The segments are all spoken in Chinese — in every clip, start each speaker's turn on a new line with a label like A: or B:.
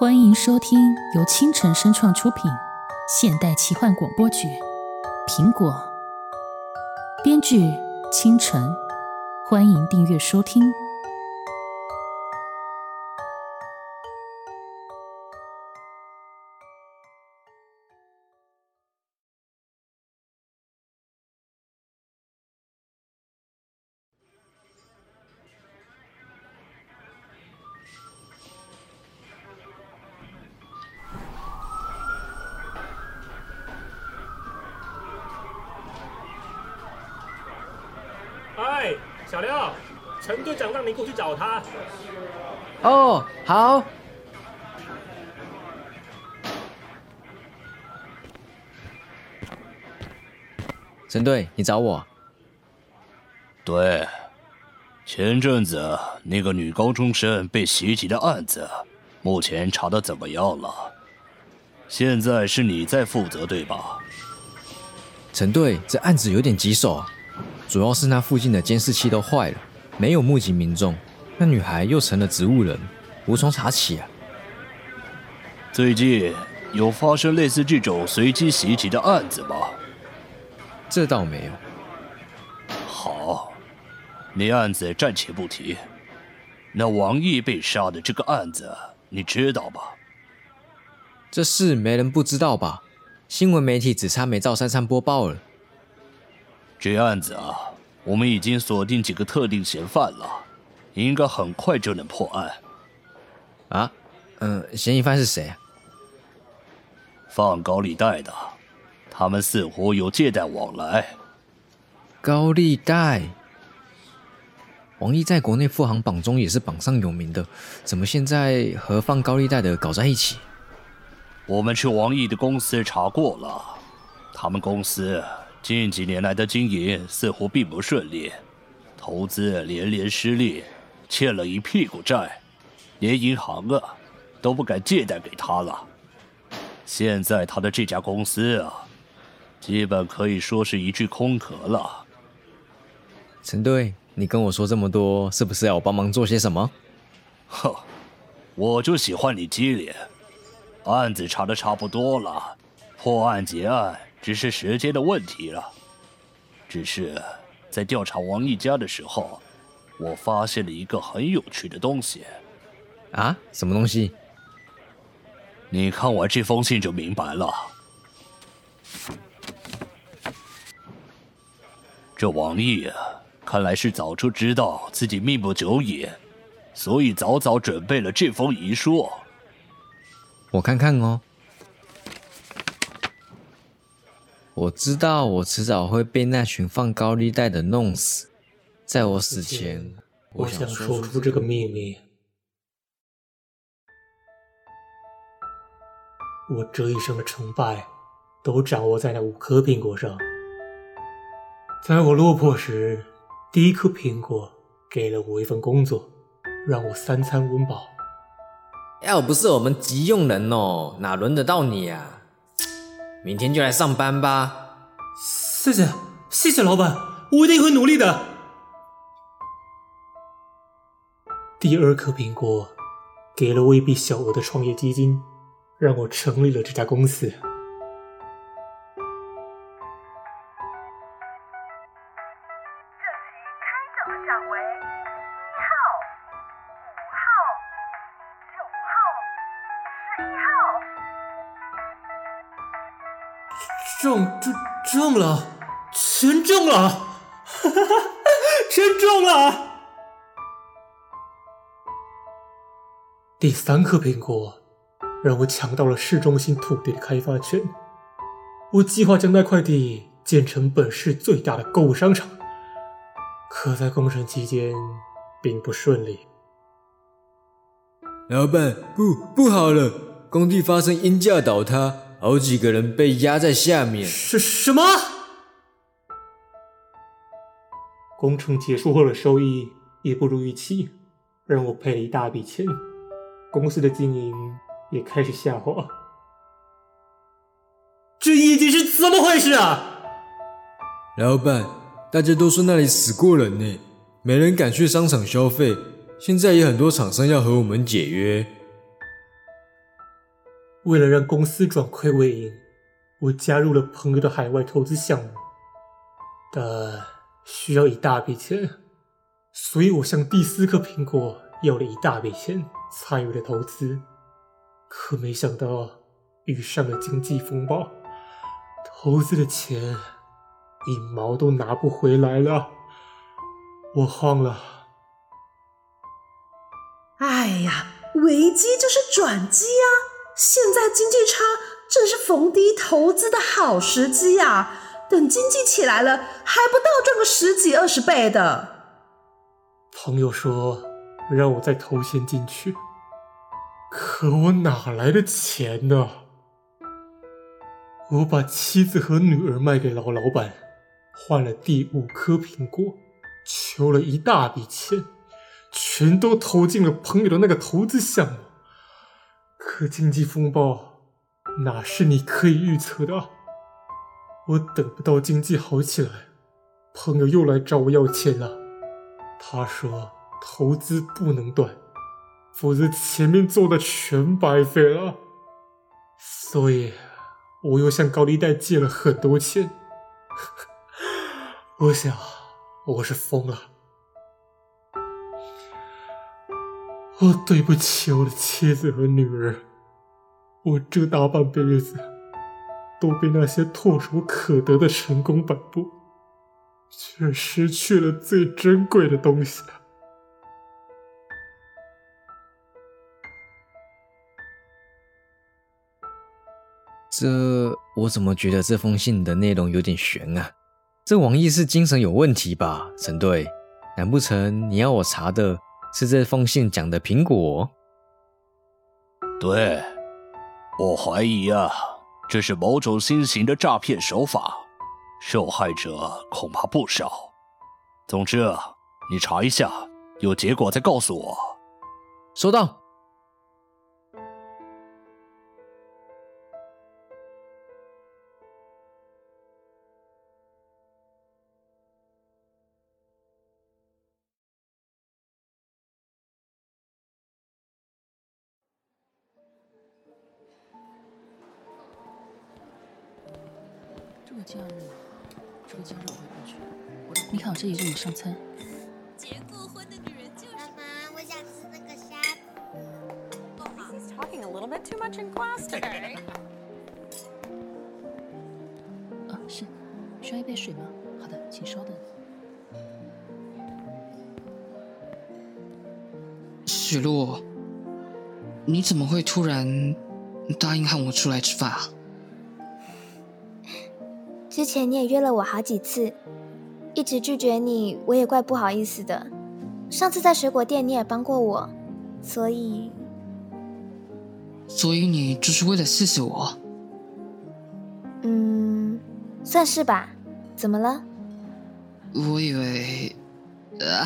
A: 欢迎收听由清晨声创出品现代奇幻广播剧《苹果》，编剧清晨。欢迎订阅收听。
B: 小廖，陈队长让你过去找他。
C: 哦，好。陈队，你找我？
D: 对，前阵子那个女高中生被袭击的案子，目前查的怎么样了？现在是你在负责，对吧？
C: 陈队，这案子有点棘手啊，主要是那附近的监视器都坏了，没有目击民众，那女孩又成了植物人，无从查起啊。
D: 最近有发生类似这种随机袭击的案子吗？
C: 这倒没有。
D: 好，那案子暂且不提。那王毅被杀的这个案子，你知道吧？
C: 这事没人不知道吧？新闻媒体只差没照三三播报了。
D: 这案子啊，我们已经锁定几个特定嫌犯了，应该很快就能破案。
C: 啊？嗯，嫌疑犯是谁啊？
D: 放高利贷的，他们似乎有借贷往来。
C: 高利贷？王毅在国内富行榜中也是榜上有名的，怎么现在和放高利贷的搞在一起？
D: 我们去王毅的公司查过了，他们公司近几年来的经营似乎并不顺利，投资连连失利，欠了一屁股债，连银行啊都不敢借贷给他了。现在他的这家公司啊，基本可以说是一具空壳了。
C: 陈队，你跟我说这么多，是不是要我帮忙做些什么？
D: 哼，我就喜欢你机灵。案子查的差不多了，破案结案只是时间的问题了。只是在调查王毅家的时候，我发现了一个很有趣的东西。
C: 啊？什么东西？
D: 你看完这封信就明白了。这王毅啊，看来是早就知道自己命不久矣，所以早早准备了这封遗书。
C: 我看看哦。我知道我迟早会被那群放高利贷的弄死，在我死前，
B: 我想说出这个秘密。我这一生的成败，都掌握在那五颗苹果上。在我落魄时，第一颗苹果给了我一份工作，让我三餐温饱。
C: 要不是我们急用人哦，哪轮得到你啊？明天就来上班吧。
B: 谢谢，谢谢老板，我一定会努力的。第二颗苹果给了我一笔小额的创业基金，让我成立了这家公司。中中中了，全中了，哈哈哈，全中了！第三颗苹果让我抢到了市中心土地的开发权，我计划将那块地建成本市最大的购物商场，可在工程期间并不顺利。
C: 老板，不不好了，工地发生阴架倒塌。好几个人被压在下面。
B: 是什么？工程结束后的收益也不如预期，让我赔了一大笔钱，公司的经营也开始下滑。这业绩是怎么回事啊？
C: 老板，大家都说那里死过人呢，没人敢去商场消费。现在也很多厂商要和我们解约。
B: 为了让公司转亏为盈，我加入了朋友的海外投资项目，但需要一大笔钱，所以我向第四颗苹果要了一大笔钱参与了投资。可没想到遇上了经济风暴，投资的钱一毛都拿不回来了，我慌了。
E: 哎呀，危机就是转机啊！现在经济差，正是逢低投资的好时机呀！等经济起来了，还不到赚个十几二十倍的。
B: 朋友说让我再投钱进去，可我哪来的钱呢？我把妻子和女儿卖给老老板，换了第五颗苹果，求了一大笔钱。全都投进了朋友的那个投资项目，可经济风暴哪是你可以预测的？我等不到经济好起来，朋友又来找我要钱了。他说投资不能断，否则前面做的全白费了。所以，我又向高利贷借了很多钱。我想，我是疯了。我对不起我的妻子和女儿，我这大半辈子都被那些唾手可得的成功摆布，却失去了最珍贵的东西。
C: 这我怎么觉得这封信的内容有点悬啊？这王毅是精神有问题吧？陈队，难不成你要我查的？是这封信讲的苹果？
D: 对，我怀疑啊，这是某种新型的诈骗手法，受害者恐怕不少。总之，你查一下，有结果再告诉我。
C: 收到。
A: 上餐。
F: 结过婚的女人就是。
G: 妈妈，我想吃那个虾。
F: He's talking a little bit too much in class today.
A: 啊，是，需要一杯水吗？好的，请稍等。
H: 许落，你怎么会突然答应和我出来吃饭啊？
G: 之前你也约了我好几次，一直拒绝你，我也怪不好意思的。上次在水果店你也帮过我，所以
H: 所以你就是为了谢谢我？
G: 嗯，算是吧。怎么了？
H: 我以为，啊，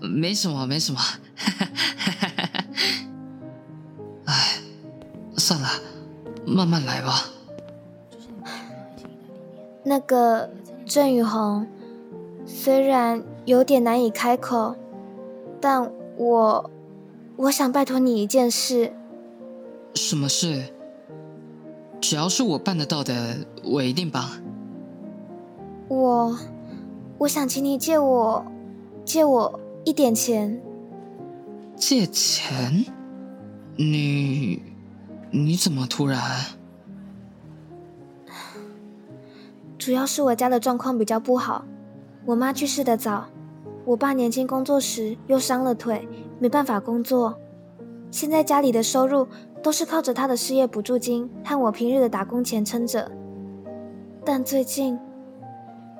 H: 没什么，没什么。哎，算了，慢慢来吧。
G: 那个郑雨红，虽然有点难以开口，但我我想拜托你一件事。
H: 什么事？只要是我办得到的，我一定帮。
G: 我我想请你借我借我一点钱。
H: 借钱？你你怎么突然？
G: 主要是我家的状况比较不好，我妈去世的早，我爸年轻工作时又伤了腿，没办法工作。现在家里的收入都是靠着他的失业补助金和我平日的打工钱撑着。但最近，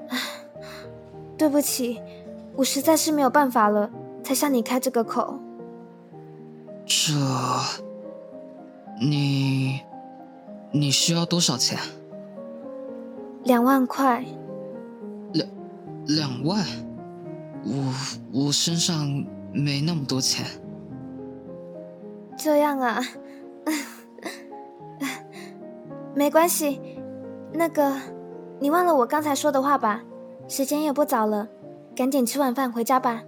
G: 唉，对不起，我实在是没有办法了，才向你开这个口。
H: 这，你你需要多少钱？
G: 两万块。
H: 两万？我我身上没那么多钱。
G: 这样啊，没关系。那个，你忘了我刚才说的话吧？时间也不早了，赶紧吃晚饭回家吧。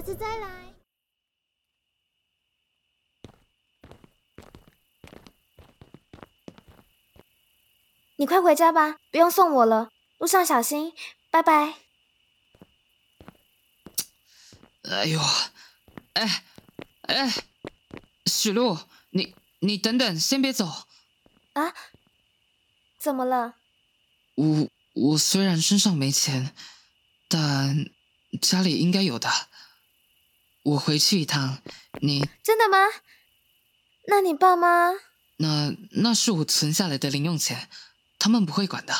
G: 下次再来。你快回家吧，不用送我了，路上小心，拜拜。
H: 哎呦，哎，哎，许露，你你等等，先别走。
G: 啊？怎么了？
H: 我我虽然身上没钱，但家里应该有的。我回去一趟，你
G: 真的吗？那你爸妈？
H: 那那是我存下来的零用钱，他们不会管的。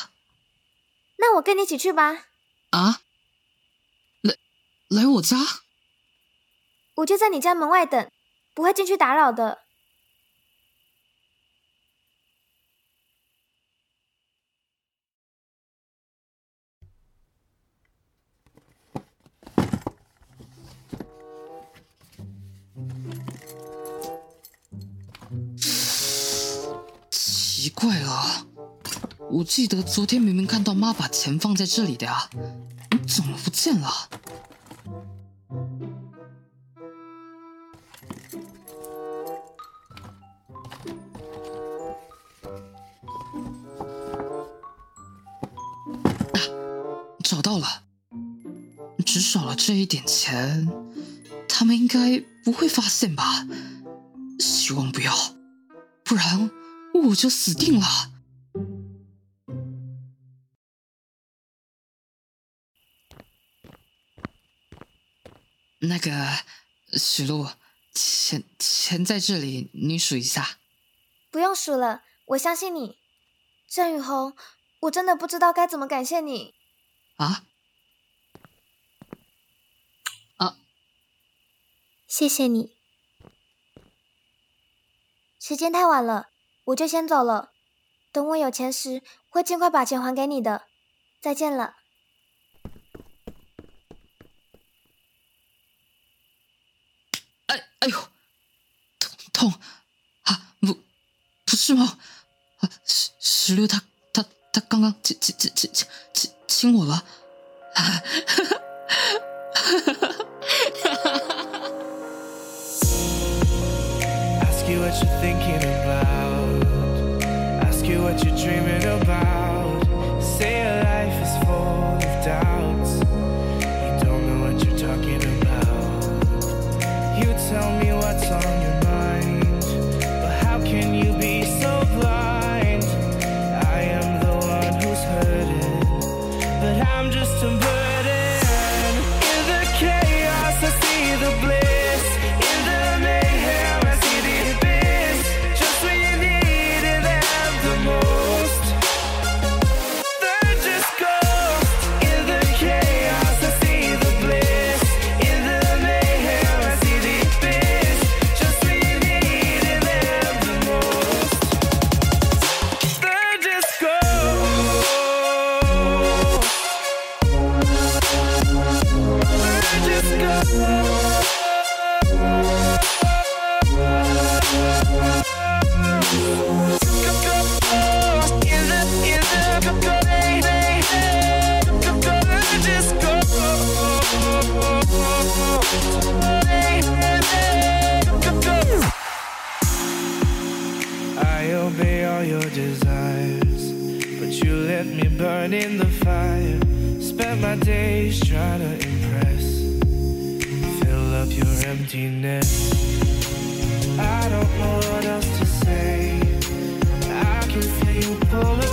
G: 那我跟你一起去吧。
H: 啊？来来我家？
G: 我就在你家门外等，不会进去打扰的。
H: 怪了，我记得昨天明明看到妈把钱放在这里的呀，怎么不见了？啊找到了，只少了这一点钱，他们应该不会发现吧？希望不要，不然我就死定了。那个许露，钱钱在这里，你数一下。
G: 不用数了，我相信你，郑雨红。我真的不知道该怎么感谢你。
H: 啊？啊？
G: 谢谢你。时间太晚了，我就先走了。等我有钱时，会尽快把钱还给你的。再见了。
H: 哎哎呦，痛痛啊！不，不是吗？啊，十十六他他他刚刚亲亲亲亲亲亲我了。
I: What you're dreaming about. I obey all your desires, but you let me burn in the fire. Spent my days trying to impress, fill up your emptiness. I don't know what else to say. I can feel you pull